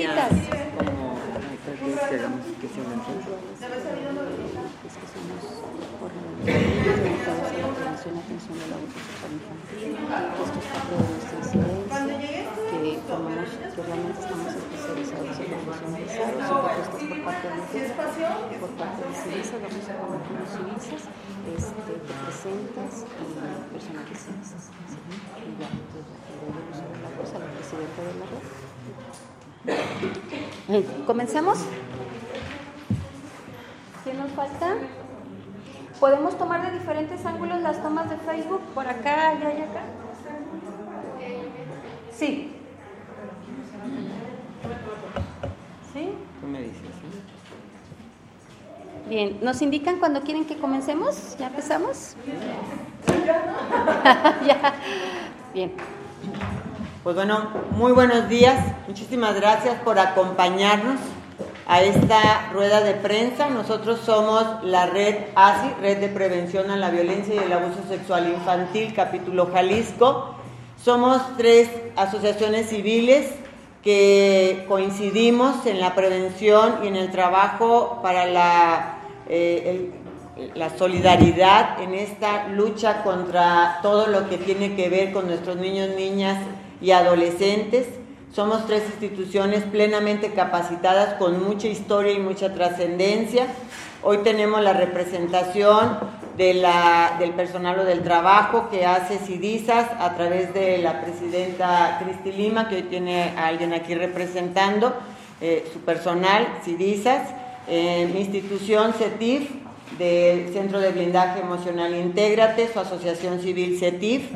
Propuestas por parte de Civisa, vamos a hablar con los civisas, este, te presentas y personalizas. Y ya, entonces, la cosa la presidenta de la red. ¿Comencemos? ¿Qué nos falta? ¿Podemos tomar de diferentes ángulos las tomas de Facebook? ¿Por acá, allá y acá? Sí. ¿Sí? Tú me dices. Bien, ¿nos indican cuando quieren que comencemos? ¿Ya empezamos? ya. Bien. Pues bueno, muy buenos días. Muchísimas gracias por acompañarnos a esta rueda de prensa. Nosotros somos la red ASI, Red de Prevención a la Violencia y el Abuso Sexual Infantil, capítulo Jalisco. Somos tres asociaciones civiles que coincidimos en la prevención y en el trabajo para la, eh, la solidaridad en esta lucha contra todo lo que tiene que ver con nuestros niños, niñas y adolescentes. Somos tres instituciones plenamente capacitadas con mucha historia y mucha trascendencia. Hoy tenemos la representación de la, del personal o del trabajo que hace CIDISAS a través de la presidenta Cristi Lima, que hoy tiene a alguien aquí representando, eh, su personal, CIDISAS, eh, mi institución CETIF, del Centro de Blindaje Emocional Intégrate, su asociación civil CETIF,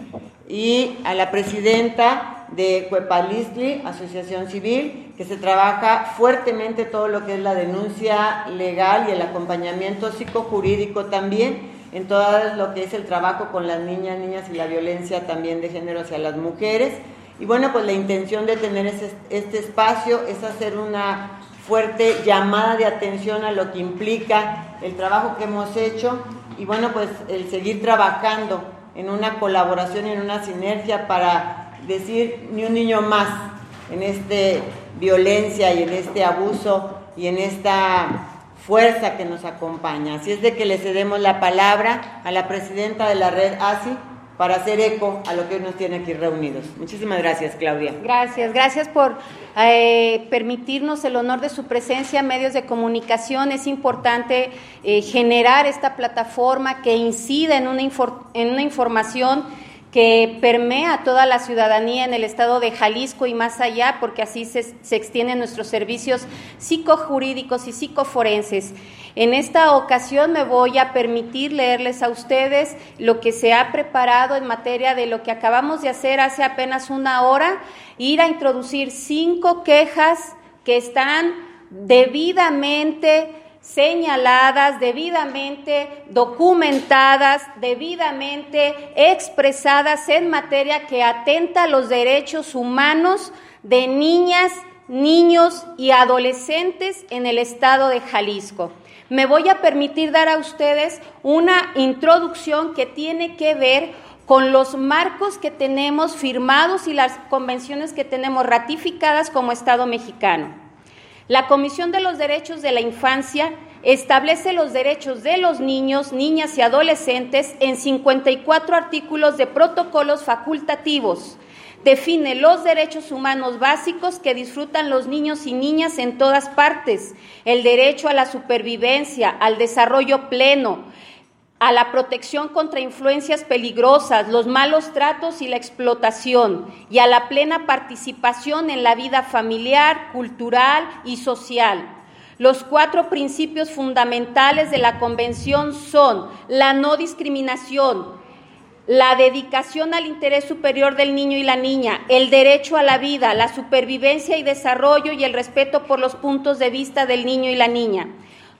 y a la presidenta de Cuepalistli, Asociación Civil, que se trabaja fuertemente todo lo que es la denuncia legal y el acompañamiento psicojurídico también, en todo lo que es el trabajo con las niñas, niñas y la violencia también de género hacia las mujeres. Y bueno, pues la intención de tener este espacio es hacer una fuerte llamada de atención a lo que implica el trabajo que hemos hecho y bueno, pues el seguir trabajando en una colaboración en una sinergia para decir ni un niño más en este violencia y en este abuso y en esta fuerza que nos acompaña. Así es de que le cedemos la palabra a la presidenta de la red ASI para hacer eco a lo que nos tiene aquí reunidos. Muchísimas gracias, Claudia. Gracias, gracias por eh, permitirnos el honor de su presencia en medios de comunicación. Es importante eh, generar esta plataforma que incida en una, infor- en una información que permea toda la ciudadanía en el estado de Jalisco y más allá, porque así se, se extienden nuestros servicios psicojurídicos y psicoforenses. En esta ocasión me voy a permitir leerles a ustedes lo que se ha preparado en materia de lo que acabamos de hacer hace apenas una hora, ir a introducir cinco quejas que están debidamente señaladas, debidamente documentadas, debidamente expresadas en materia que atenta a los derechos humanos de niñas, niños y adolescentes en el estado de Jalisco. Me voy a permitir dar a ustedes una introducción que tiene que ver con los marcos que tenemos firmados y las convenciones que tenemos ratificadas como Estado mexicano. La Comisión de los Derechos de la Infancia establece los derechos de los niños, niñas y adolescentes en 54 artículos de protocolos facultativos. Define los derechos humanos básicos que disfrutan los niños y niñas en todas partes, el derecho a la supervivencia, al desarrollo pleno, a la protección contra influencias peligrosas, los malos tratos y la explotación, y a la plena participación en la vida familiar, cultural y social. Los cuatro principios fundamentales de la Convención son la no discriminación, la dedicación al interés superior del niño y la niña, el derecho a la vida, la supervivencia y desarrollo y el respeto por los puntos de vista del niño y la niña.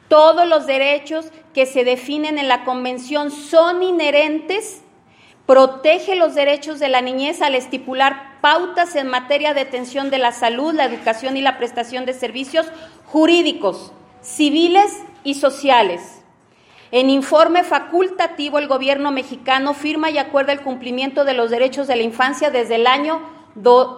Todos los derechos que se definen en la Convención son inherentes, protege los derechos de la niñez al estipular pautas en materia de atención de la salud, la educación y la prestación de servicios jurídicos, civiles y sociales. En informe facultativo, el gobierno mexicano firma y acuerda el cumplimiento de los derechos de la infancia desde el año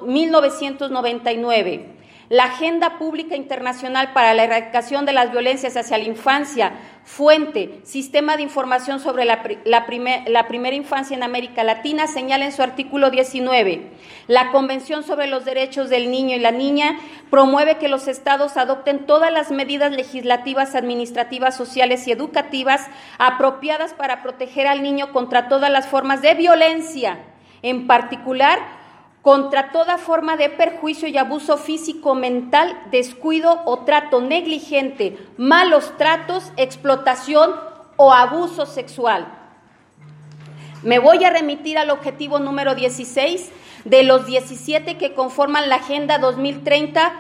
1999. La Agenda Pública Internacional para la Erradicación de las Violencias hacia la Infancia, Fuente, Sistema de Información sobre la, Primera Infancia en América Latina, señala en su artículo 19. La Convención sobre los Derechos del Niño y la Niña promueve que los estados adopten todas las medidas legislativas, administrativas, sociales y educativas apropiadas para proteger al niño contra todas las formas de violencia, en particular contra toda forma de perjuicio y abuso físico, mental, descuido o trato negligente, malos tratos, explotación o abuso sexual. Me voy a remitir al objetivo número 16 de los 17 que conforman la Agenda 2030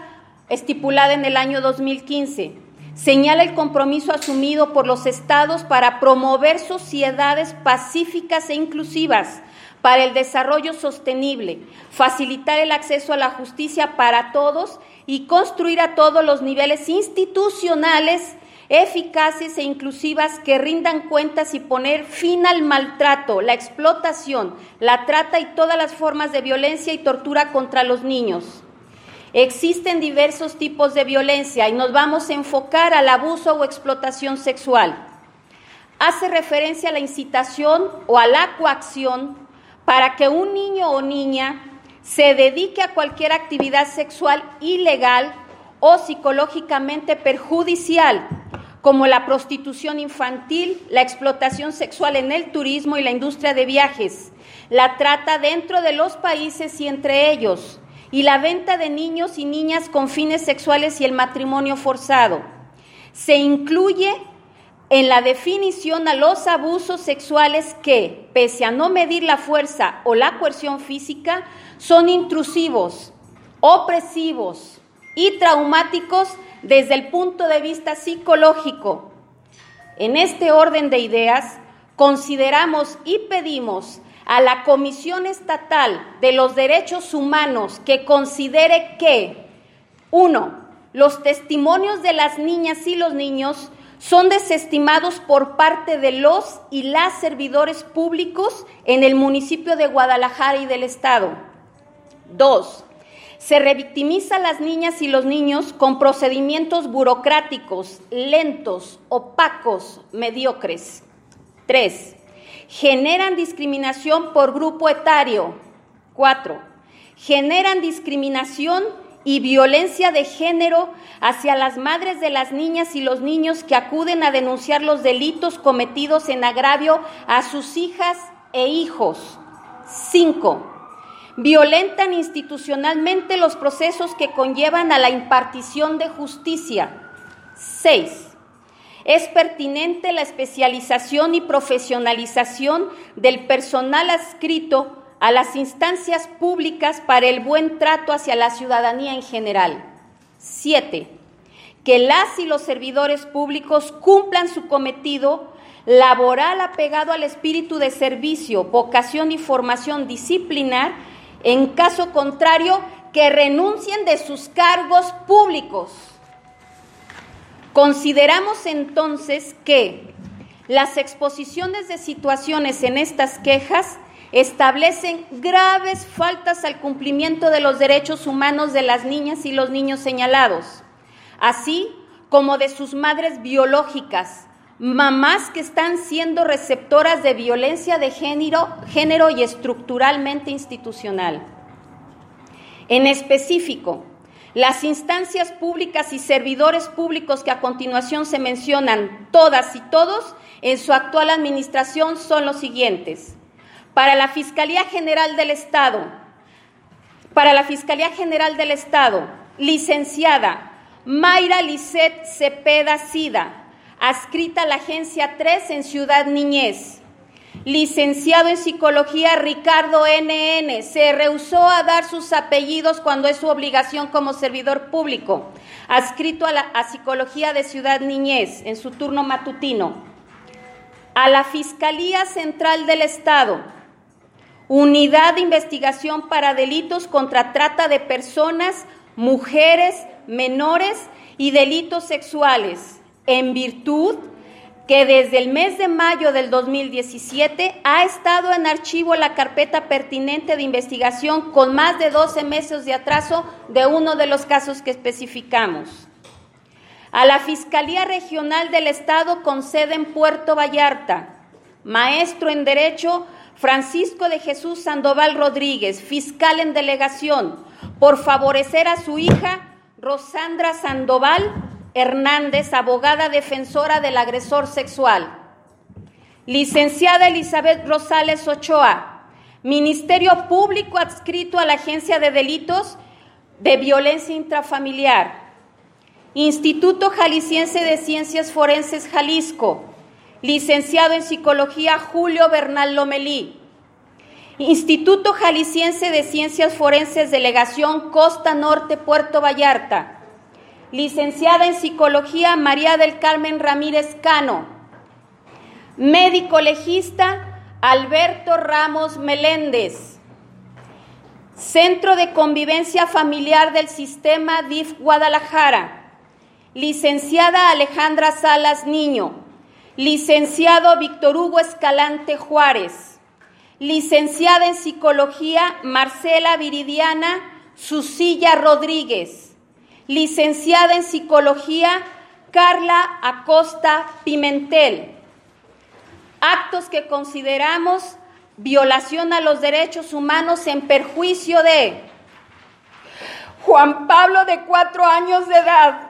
estipulada en el año 2015. Señala el compromiso asumido por los estados para promover sociedades pacíficas e inclusivas para el desarrollo sostenible, facilitar el acceso a la justicia para todos y construir a todos los niveles institucionales eficaces e inclusivas que rindan cuentas y poner fin al maltrato, la explotación, la trata y todas las formas de violencia y tortura contra los niños. Existen diversos tipos de violencia y nos vamos a enfocar al abuso o explotación sexual. Hace referencia a la incitación o a la coacción para que un niño o niña se dedique a cualquier actividad sexual ilegal o psicológicamente perjudicial, como la prostitución infantil, la explotación sexual en el turismo y la industria de viajes, la trata dentro de los países y entre ellos, y la venta de niños y niñas con fines sexuales y el matrimonio forzado. Se incluye en la definición a los abusos sexuales que, pese a no medir la fuerza o la coerción física, son intrusivos, opresivos y traumáticos desde el punto de vista psicológico. En este orden de ideas, consideramos y pedimos a la Comisión Estatal de los Derechos Humanos que considere que, uno, los testimonios de las niñas y los niños son desestimados por parte de los y las servidores públicos en el municipio de Guadalajara y del Estado. Dos, se revictimiza a las niñas y los niños con procedimientos burocráticos, lentos, opacos, mediocres. Tres, generan discriminación por grupo etario. Cuatro, generan discriminación y violencia de género hacia las madres de las niñas y los niños que acuden a denunciar los delitos cometidos en agravio a sus hijas e hijos. Cinco, violentan institucionalmente los procesos que conllevan a la impartición de justicia. Seis, es pertinente la especialización y profesionalización del personal adscrito a las instancias públicas para el buen trato hacia la ciudadanía en general. Siete, que las y los servidores públicos cumplan su cometido laboral apegado al espíritu de servicio, vocación y formación disciplinar, en caso contrario, que renuncien de sus cargos públicos. Consideramos entonces que las exposiciones de situaciones en estas quejas establecen graves faltas al cumplimiento de los derechos humanos de las niñas y los niños señalados, así como de sus madres biológicas, mamás que están siendo receptoras de violencia de género, género y estructuralmente institucional. En específico, las instancias públicas y servidores públicos que a continuación se mencionan todas y todos en su actual administración son los siguientes para la Fiscalía General del Estado, para la Fiscalía General del Estado, licenciada Mayra Lisset Cepeda Sida, adscrita a la Agencia 3 en Ciudad Niñez. Licenciado en Psicología Ricardo NN, se rehusó a dar sus apellidos cuando es su obligación como servidor público, adscrito a, la, Psicología de Ciudad Niñez en su turno matutino. A la Fiscalía Central del Estado, Unidad de Investigación para Delitos contra Trata de Personas, Mujeres, Menores y Delitos Sexuales, en virtud que desde el mes de mayo del 2017 ha estado en archivo la carpeta pertinente de investigación con más de 12 meses de atraso de uno de los casos que especificamos. A la Fiscalía Regional del Estado con sede en Puerto Vallarta, maestro en Derecho Francisco de Jesús Sandoval Rodríguez, fiscal en delegación, por favorecer a su hija Rosandra Sandoval Hernández, abogada defensora del agresor sexual. Licenciada Elizabeth Rosales Ochoa, Ministerio Público adscrito a la Agencia de Delitos de Violencia Intrafamiliar. Instituto Jalisciense de Ciencias Forenses Jalisco. Licenciado en Psicología Julio Bernal Lomelí. Instituto Jalisciense de Ciencias Forenses Delegación Costa Norte Puerto Vallarta licenciada en Psicología María del Carmen Ramírez Cano, médico legista Alberto Ramos Meléndez, Centro de Convivencia Familiar del Sistema DIF Guadalajara, licenciada Alejandra Salas Niño, licenciado Víctor Hugo Escalante Juárez, licenciada en Psicología Marcela Viridiana Susilla Rodríguez, licenciada en Psicología Carla Acosta Pimentel. Actos que consideramos violación a los derechos humanos en perjuicio de Juan Pablo de cuatro años de edad,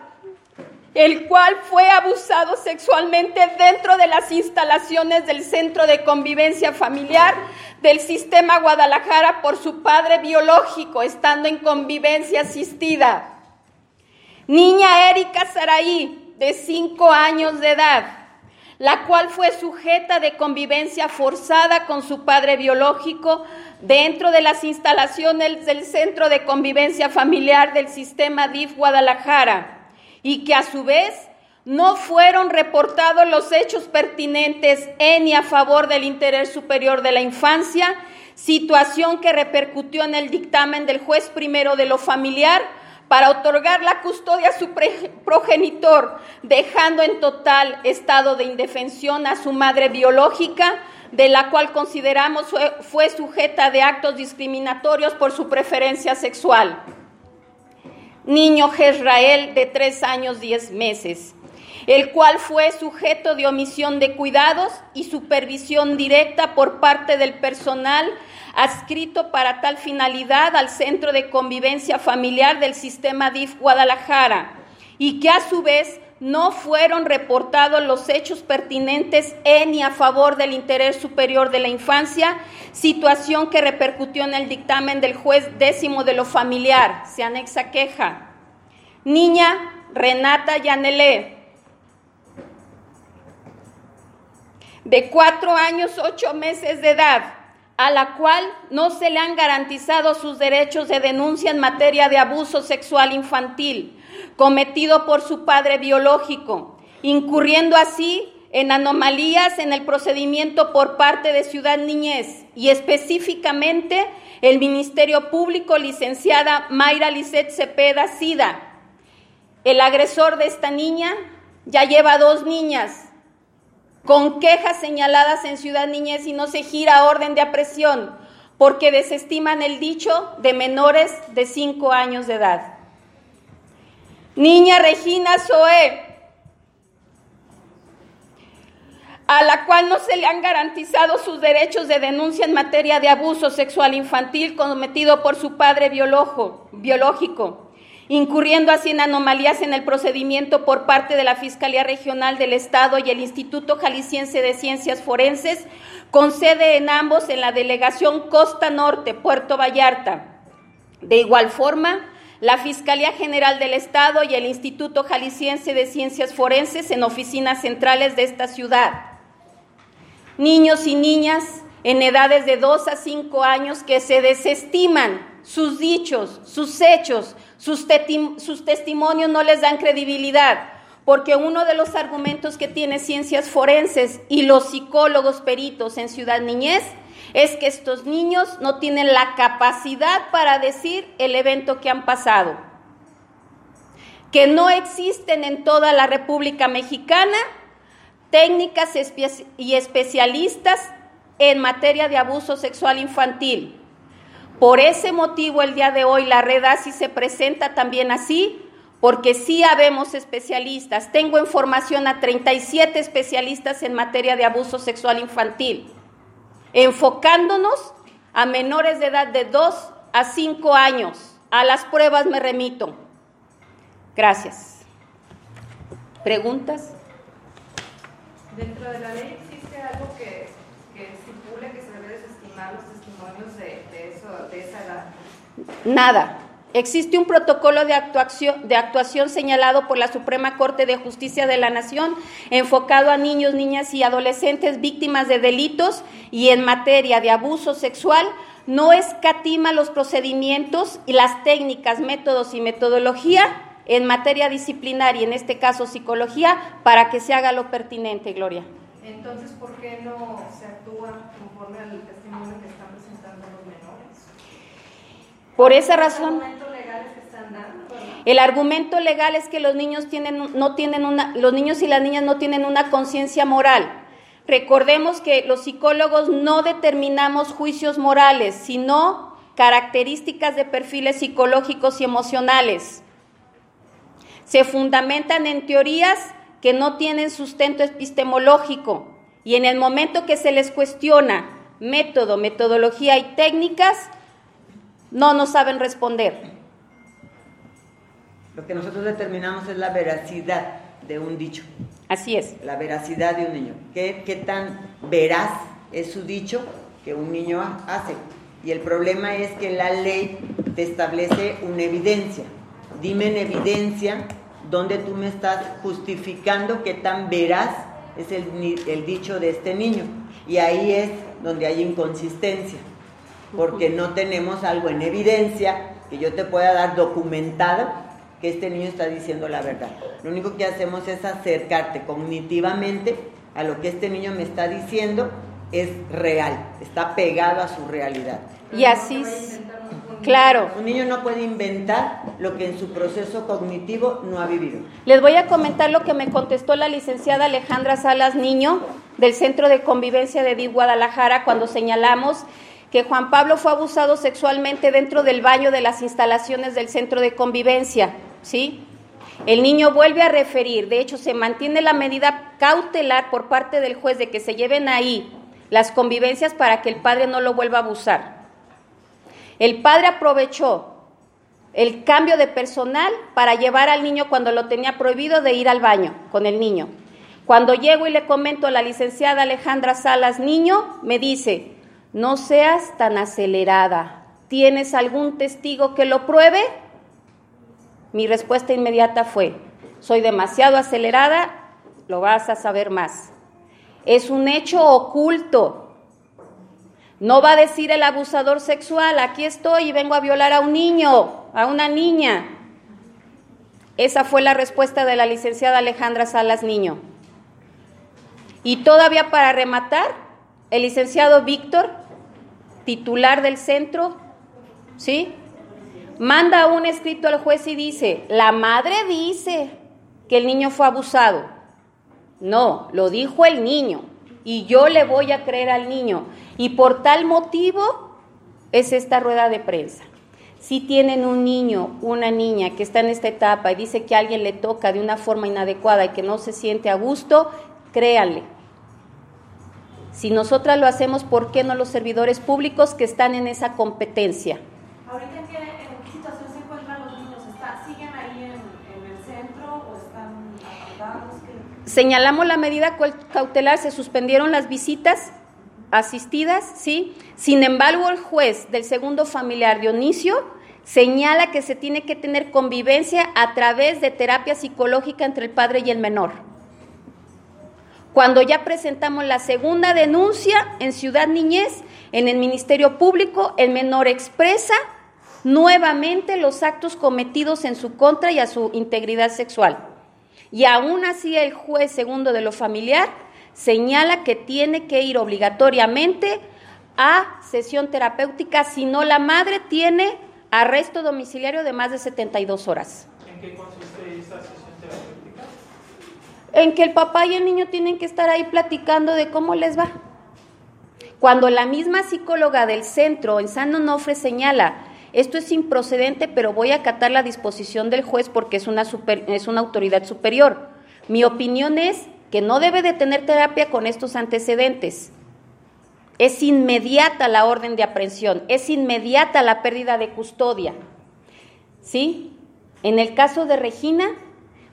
el cual fue abusado sexualmente dentro de las instalaciones del Centro de Convivencia Familiar del Sistema Guadalajara por su padre biológico, estando en convivencia asistida. Niña Erika Saraí, de cinco años de edad, la cual fue sujeta de convivencia forzada con su padre biológico dentro de las instalaciones del Centro de Convivencia Familiar del Sistema DIF Guadalajara y que a su vez no fueron reportados los hechos pertinentes en a favor del interés superior de la infancia, situación que repercutió en el dictamen del juez primero de lo familiar para otorgar la custodia a su progenitor, dejando en total estado de indefensión a su madre biológica, de la cual consideramos fue, sujeta de actos discriminatorios por su preferencia sexual. Niño Jezrael de tres años diez meses, el cual fue sujeto de omisión de cuidados y supervisión directa por parte del personal adscrito para tal finalidad al Centro de Convivencia Familiar del Sistema DIF Guadalajara y que a su vez no fueron reportados los hechos pertinentes en y a favor del interés superior de la infancia, situación que repercutió en el dictamen del juez décimo de lo familiar. Se anexa queja. Niña Renata Yanelé, de cuatro años, ocho meses de edad, a la cual no se le han garantizado sus derechos de denuncia en materia de abuso sexual infantil cometido por su padre biológico, incurriendo así en anomalías en el procedimiento por parte de Ciudad Niñez y específicamente el Ministerio Público licenciada Mayra Lisset Cepeda Sida. El agresor de esta niña ya lleva dos niñas, con quejas señaladas en Ciudad Niñez y no se gira orden de apresión porque desestiman el dicho de menores de 5 años de edad. Niña Regina Zoé, a la cual no se le han garantizado sus derechos de denuncia en materia de abuso sexual infantil cometido por su padre biológico incurriendo así en anomalías en el procedimiento por parte de la Fiscalía Regional del Estado y el Instituto Jalisciense de Ciencias Forenses, con sede en ambos en la delegación Costa Norte, Puerto Vallarta. De igual forma, la Fiscalía General del Estado y el Instituto Jalisciense de Ciencias Forenses en oficinas centrales de esta ciudad. Niños y niñas en edades de 2 a 5 años que se desestiman sus dichos, sus hechos, sus, testimonios no les dan credibilidad porque uno de los argumentos que tiene ciencias forenses y los psicólogos peritos en Ciudad Niñez es que estos niños no tienen la capacidad para decir el evento que han pasado, que no existen en toda la República Mexicana técnicas y especialistas en materia de abuso sexual infantil. Por ese motivo el día de hoy la red ASI se presenta también así, porque sí habemos especialistas. Tengo en formación a 37 especialistas en materia de abuso sexual infantil, enfocándonos a menores de edad de 2 a 5 años. A las pruebas me remito. Gracias. ¿Preguntas? Dentro de la ley existe algo que, que estipule que se debe desestimar los de, de, eso, de esa edad. Nada. Existe un protocolo de actuación, de actuación señalado por la Suprema Corte de Justicia de la Nación enfocado a niños, niñas y adolescentes víctimas de delitos y en materia de abuso sexual no escatima los procedimientos y las técnicas, métodos y metodología en materia disciplinaria, en este caso psicología, para que se haga lo pertinente, Gloria. Entonces, ¿por qué no se actúa conforme al testimonio que menores? Por esa razón. El argumento legal es que los niños tienen, no tienen una, los niños y las niñas no tienen una conciencia moral. Recordemos que los psicólogos no determinamos juicios morales, sino características de perfiles psicológicos y emocionales. Se fundamentan en teorías que no tienen sustento epistemológico y en el momento que se les cuestiona método, metodología y técnicas, no nos saben responder. Lo que nosotros determinamos es la veracidad de un dicho. Así es. La veracidad de un niño. ¿Qué, qué tan veraz es su dicho que un niño hace? Y el problema es que la ley te establece una evidencia. Dime en evidencia donde tú me estás justificando qué tan veraz es el, el dicho de este niño. Y ahí es donde hay inconsistencia, porque no tenemos algo en evidencia que yo te pueda dar documentado que este niño está diciendo la verdad. Lo único que hacemos es acercarte cognitivamente a lo que este niño me está diciendo es real, está pegado a su realidad. Y así, claro. Un niño no puede inventar lo que en su proceso cognitivo no ha vivido. Les voy a comentar lo que me contestó la licenciada Alejandra Salas Niño del Centro de Convivencia de DIV Guadalajara cuando señalamos que Juan Pablo fue abusado sexualmente dentro del baño de las instalaciones del centro de convivencia, ¿sí? El niño vuelve a referir, de hecho se mantiene la medida cautelar por parte del juez de que se lleven ahí las convivencias para que el padre no lo vuelva a abusar. El padre aprovechó el cambio de personal para llevar al niño cuando lo tenía prohibido de ir al baño con el niño. Cuando llego y le comento a la licenciada Alejandra Salas, niño, me dice, no seas tan acelerada. ¿Tienes algún testigo que lo pruebe? Mi respuesta inmediata fue, soy demasiado acelerada, lo vas a saber más. Es un hecho oculto. No va a decir el abusador sexual, aquí estoy y vengo a violar a un niño, a una niña. Esa fue la respuesta de la licenciada Alejandra Salas Niño. Y todavía para rematar, el licenciado Víctor titular del centro, ¿sí? Manda un escrito al juez y dice, la madre dice que el niño fue abusado. No, lo dijo el niño y yo le voy a creer al niño. Y por tal motivo es esta rueda de prensa. Si tienen un niño, una niña que está en esta etapa y dice que alguien le toca de una forma inadecuada y que no se siente a gusto, créanle, si nosotras lo hacemos, ¿por qué no los servidores públicos que están en esa competencia? ¿Ahorita en qué, situación se encuentran los niños? ¿Siguen ahí en, el centro o están apartados? Señalamos la medida cautelar, se suspendieron las visitas asistidas, ¿sí? Sin embargo, el juez del segundo familiar, Dionisio, señala que se tiene que tener convivencia a través de terapia psicológica entre el padre y el menor. Cuando ya presentamos la segunda denuncia en Ciudad Niñez, en el Ministerio Público, el menor expresa nuevamente los actos cometidos en su contra y a su integridad sexual. Y aún así el juez segundo de lo familiar señala que tiene que ir obligatoriamente a sesión terapéutica si no la madre tiene arresto domiciliario de más de 72 horas. ¿En qué consiste terapéutica? En que el papá y el niño tienen que estar ahí platicando de cómo les va. Cuando la misma psicóloga del centro en San Onofre señala esto es improcedente, pero voy a acatar la disposición del juez porque es una, es una autoridad superior. Mi opinión es que no debe de tener terapia con estos antecedentes. Es inmediata la orden de aprehensión, es inmediata la pérdida de custodia. ¿Sí? En el caso de Regina,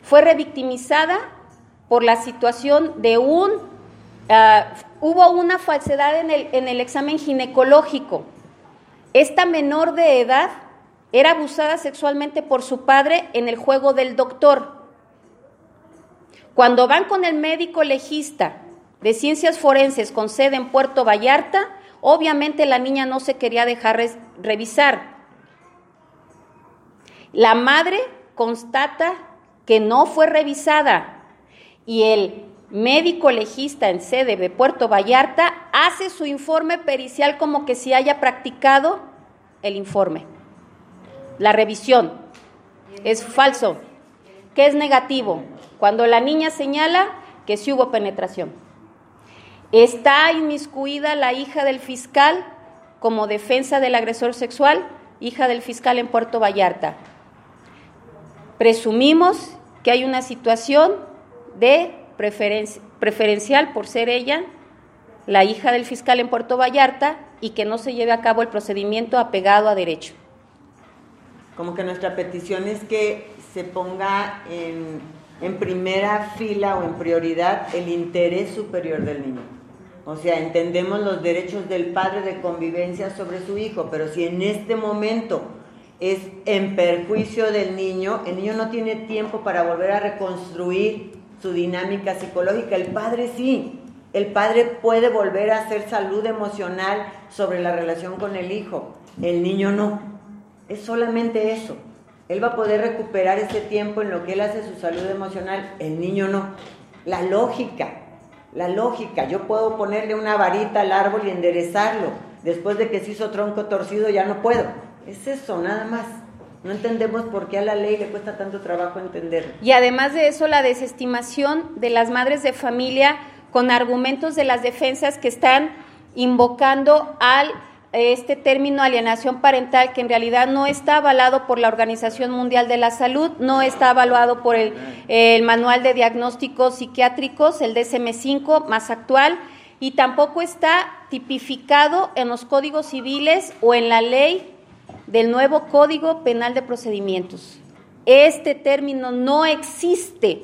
fue revictimizada por la situación de un... Ah, hubo una falsedad en el, en el examen ginecológico. Esta menor de edad era abusada sexualmente por su padre en el juego del doctor. Cuando van con el médico legista de ciencias forenses con sede en Puerto Vallarta, obviamente la niña no se quería dejar revisar. La madre constata que no fue revisada y el médico legista en sede de Puerto Vallarta, hace su informe pericial como que si haya practicado el informe. La revisión es falso, que es negativo, cuando la niña señala que sí hubo penetración. Está inmiscuida la hija del fiscal como defensa del agresor sexual, hija del fiscal en Puerto Vallarta. Presumimos que hay una situación de preferencial por ser ella la hija del fiscal en Puerto Vallarta y que no se lleve a cabo el procedimiento apegado a derecho. Como que nuestra petición es que se ponga en, en primera fila o en prioridad el interés superior del niño. O sea, entendemos los derechos del padre de convivencia sobre su hijo, pero si en este momento es en perjuicio del niño, el niño no tiene tiempo para volver a reconstruir su dinámica psicológica. El padre sí, el padre puede volver a hacer salud emocional sobre la relación con el hijo, el niño no. Es solamente eso. Él va a poder recuperar ese tiempo en lo que él hace su salud emocional, el niño no. La lógica, la lógica. Yo puedo ponerle una varita al árbol y enderezarlo. Después de que se hizo tronco torcido ya no puedo. Es eso, nada más. No entendemos por qué a la ley le cuesta tanto trabajo entender. Y además de eso, la desestimación de las madres de familia con argumentos de las defensas que están invocando al este término alienación parental que en realidad no está avalado por la Organización Mundial de la Salud, no está avalado por el, el Manual de Diagnósticos Psiquiátricos, el DSM-5 más actual, y tampoco está tipificado en los códigos civiles o en la ley del nuevo Código Penal de Procedimientos. Este término no existe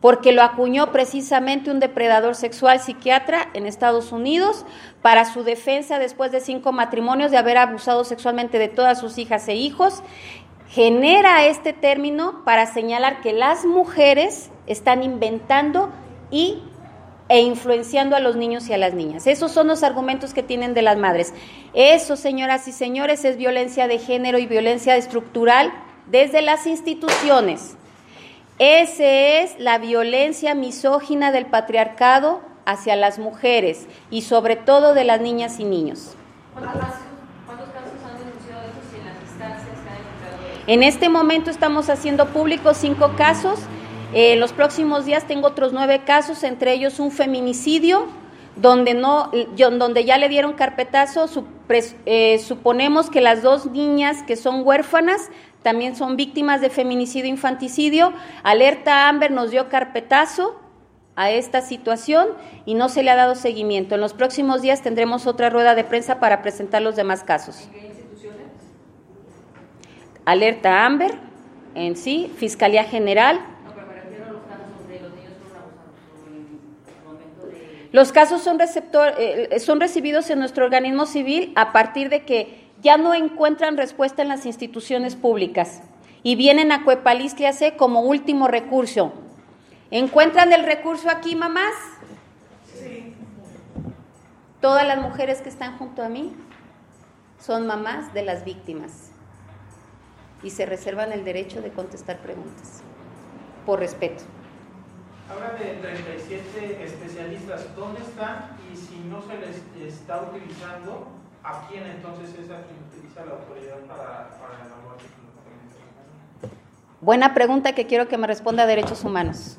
porque lo acuñó precisamente un depredador sexual psiquiatra en Estados Unidos para su defensa después de cinco matrimonios de haber abusado sexualmente de todas sus hijas e hijos. Genera este término para señalar que las mujeres están inventando y e influenciando a los niños y a las niñas. Esos son los argumentos que tienen de las madres. Eso, señoras y señores, es violencia de género y violencia estructural desde las instituciones. Esa es la violencia misógina del patriarcado hacia las mujeres y sobre todo de las niñas y niños. ¿Cuántos casos han denunciado en las instancias? En este momento estamos haciendo públicos cinco casos en los próximos días tengo otros nueve casos, entre ellos un feminicidio, donde, no, donde ya le dieron carpetazo. Eh, suponemos que las dos niñas que son huérfanas también son víctimas de feminicidio infanticidio. Alerta Amber nos dio carpetazo a esta situación y no se le ha dado seguimiento. En los próximos días tendremos otra rueda de prensa para presentar los demás casos. ¿Qué instituciones? Alerta Amber en sí, Fiscalía General, Los casos son, receptor, eh, son recibidos en nuestro organismo civil a partir de que ya no encuentran respuesta en las instituciones públicas y vienen a Cuepalistlia C como último recurso. ¿Encuentran el recurso aquí, mamás? Sí. Todas las mujeres que están junto a mí son mamás de las víctimas y se reservan el derecho de contestar preguntas, por respeto. Habla de 37 especialistas, ¿dónde están? Y si no se les está utilizando, ¿a quién entonces es a quien utiliza la autoridad para, para evaluar Buena pregunta que quiero que me responda Derechos Humanos.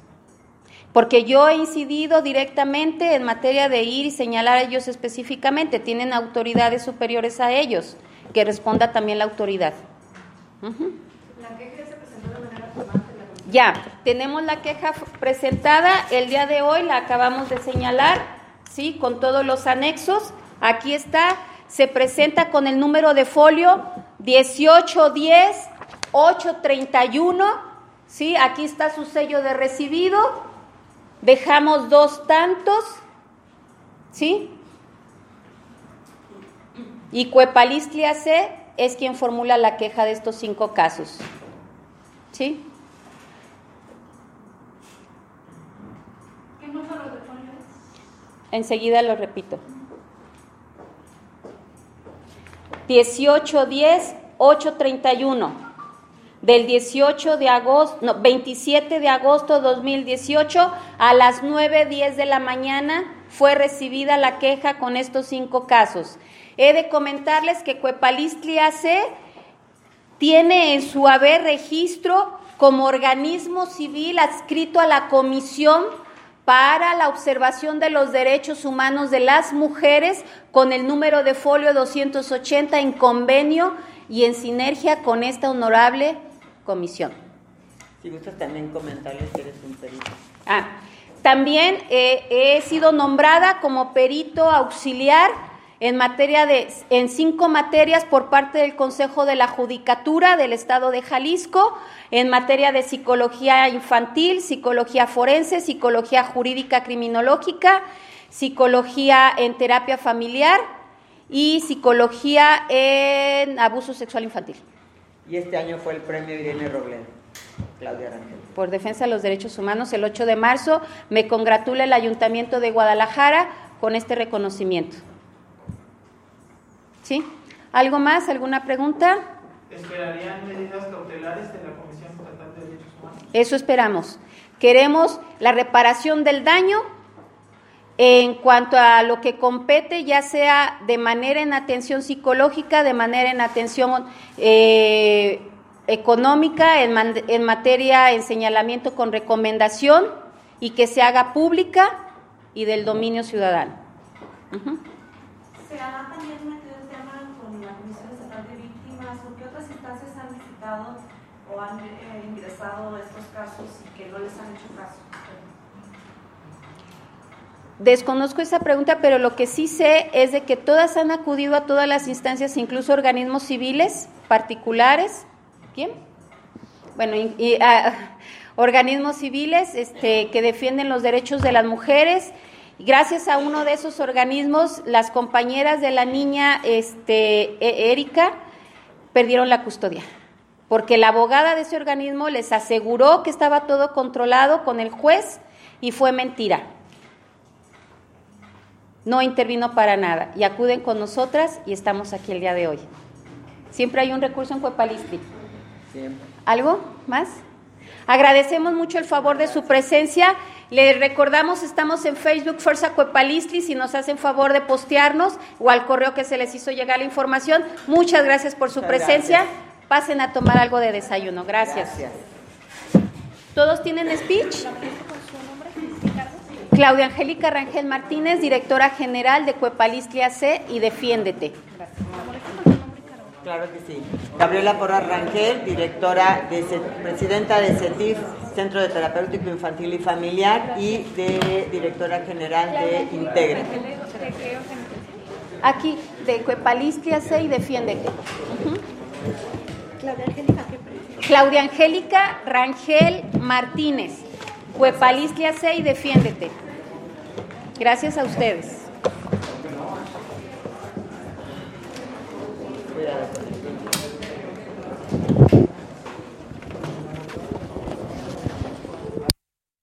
Porque yo he incidido directamente en materia de ir y señalar a ellos específicamente. Tienen autoridades superiores a ellos, que responda también la autoridad. La queja se presentó de manera formal. Ya, tenemos la queja presentada el día de hoy, la acabamos de señalar, ¿sí? Con todos los anexos. Aquí está, se presenta con el número de folio 1810 831, ¿sí? Aquí está su sello de recibido. Dejamos dos tantos, ¿sí? Y Cuepalistlia C es quien formula la queja de estos cinco casos. ¿Sí? ¿Qué número de folio Enseguida lo repito. 1810 831 del 18 de agosto, no, 27 de agosto de 2018 a las 9.10 de la mañana fue recibida la queja con estos cinco casos. He de comentarles que Cuepalistlia C tiene en su haber registro como organismo civil adscrito a la Comisión para la observación de los derechos humanos de las mujeres con el número de folio 280 en convenio y en sinergia con esta honorable comisión. Si gustas también comentarles que eres un perito. Ah, también eh, he sido nombrada como perito auxiliar en materia de en cinco materias por parte del Consejo de la Judicatura del Estado de Jalisco en materia de psicología infantil, psicología forense, psicología jurídica criminológica, psicología en terapia familiar y psicología en abuso sexual infantil. Y este año fue el premio Irene Robledo, Claudia Rangel. Por defensa de los derechos humanos, el 8 de marzo, me congratula el Ayuntamiento de Guadalajara con este reconocimiento. ¿Sí? ¿Algo más? ¿Alguna pregunta? ¿Esperarían medidas cautelares de la Comisión Estatal de Derechos Humanos? Eso esperamos. Queremos la reparación del daño en cuanto a lo que compete, ya sea de manera en atención psicológica, de manera en atención eh, económica, en, en, materia en señalamiento con recomendación y que se haga pública y del dominio ciudadano. Uh -huh. ¿Se ha también metido el tema con la Comisión Estatal o qué otras instancias han visitado o han eh, ingresado estos casos y que no les han hecho caso? Desconozco esa pregunta, pero lo que sí sé es de que todas han acudido a todas las instancias, incluso organismos civiles, particulares. ¿Quién? Bueno, uh, organismos civiles este, que defienden los derechos de las mujeres. Gracias a uno de esos organismos, las compañeras de la niña este, Erika perdieron la custodia, porque la abogada de ese organismo les aseguró que estaba todo controlado con el juez y fue mentira no intervino para nada y acuden con nosotras y estamos aquí el día de hoy. Siempre hay un recurso en Cuepalistli. ¿Algo más? Agradecemos mucho el favor de su presencia. Les recordamos, estamos en Facebook Fuerza Cuepalistli, si nos hacen favor de postearnos o al correo que se les hizo llegar la información. Muchas gracias por su Muchas presencia. Gracias. Pasen a tomar algo de desayuno. Gracias. gracias. ¿Todos tienen speech? Claudia Angélica Rangel Martínez, directora general de Cuepalistlia C y Defiéndete. Claro que sí. Gabriela Porra Rangel, directora, de, presidenta de CETIF, Centro de Terapéutico Infantil y Familiar, y de directora general de Integre. Aquí, de Cuepalistlia C y Defiéndete. Uh -huh. Claudia Angélica, Claudia Angélica Rangel Martínez, Cuepalistlia C y Defiéndete. Gracias a ustedes. Gracias.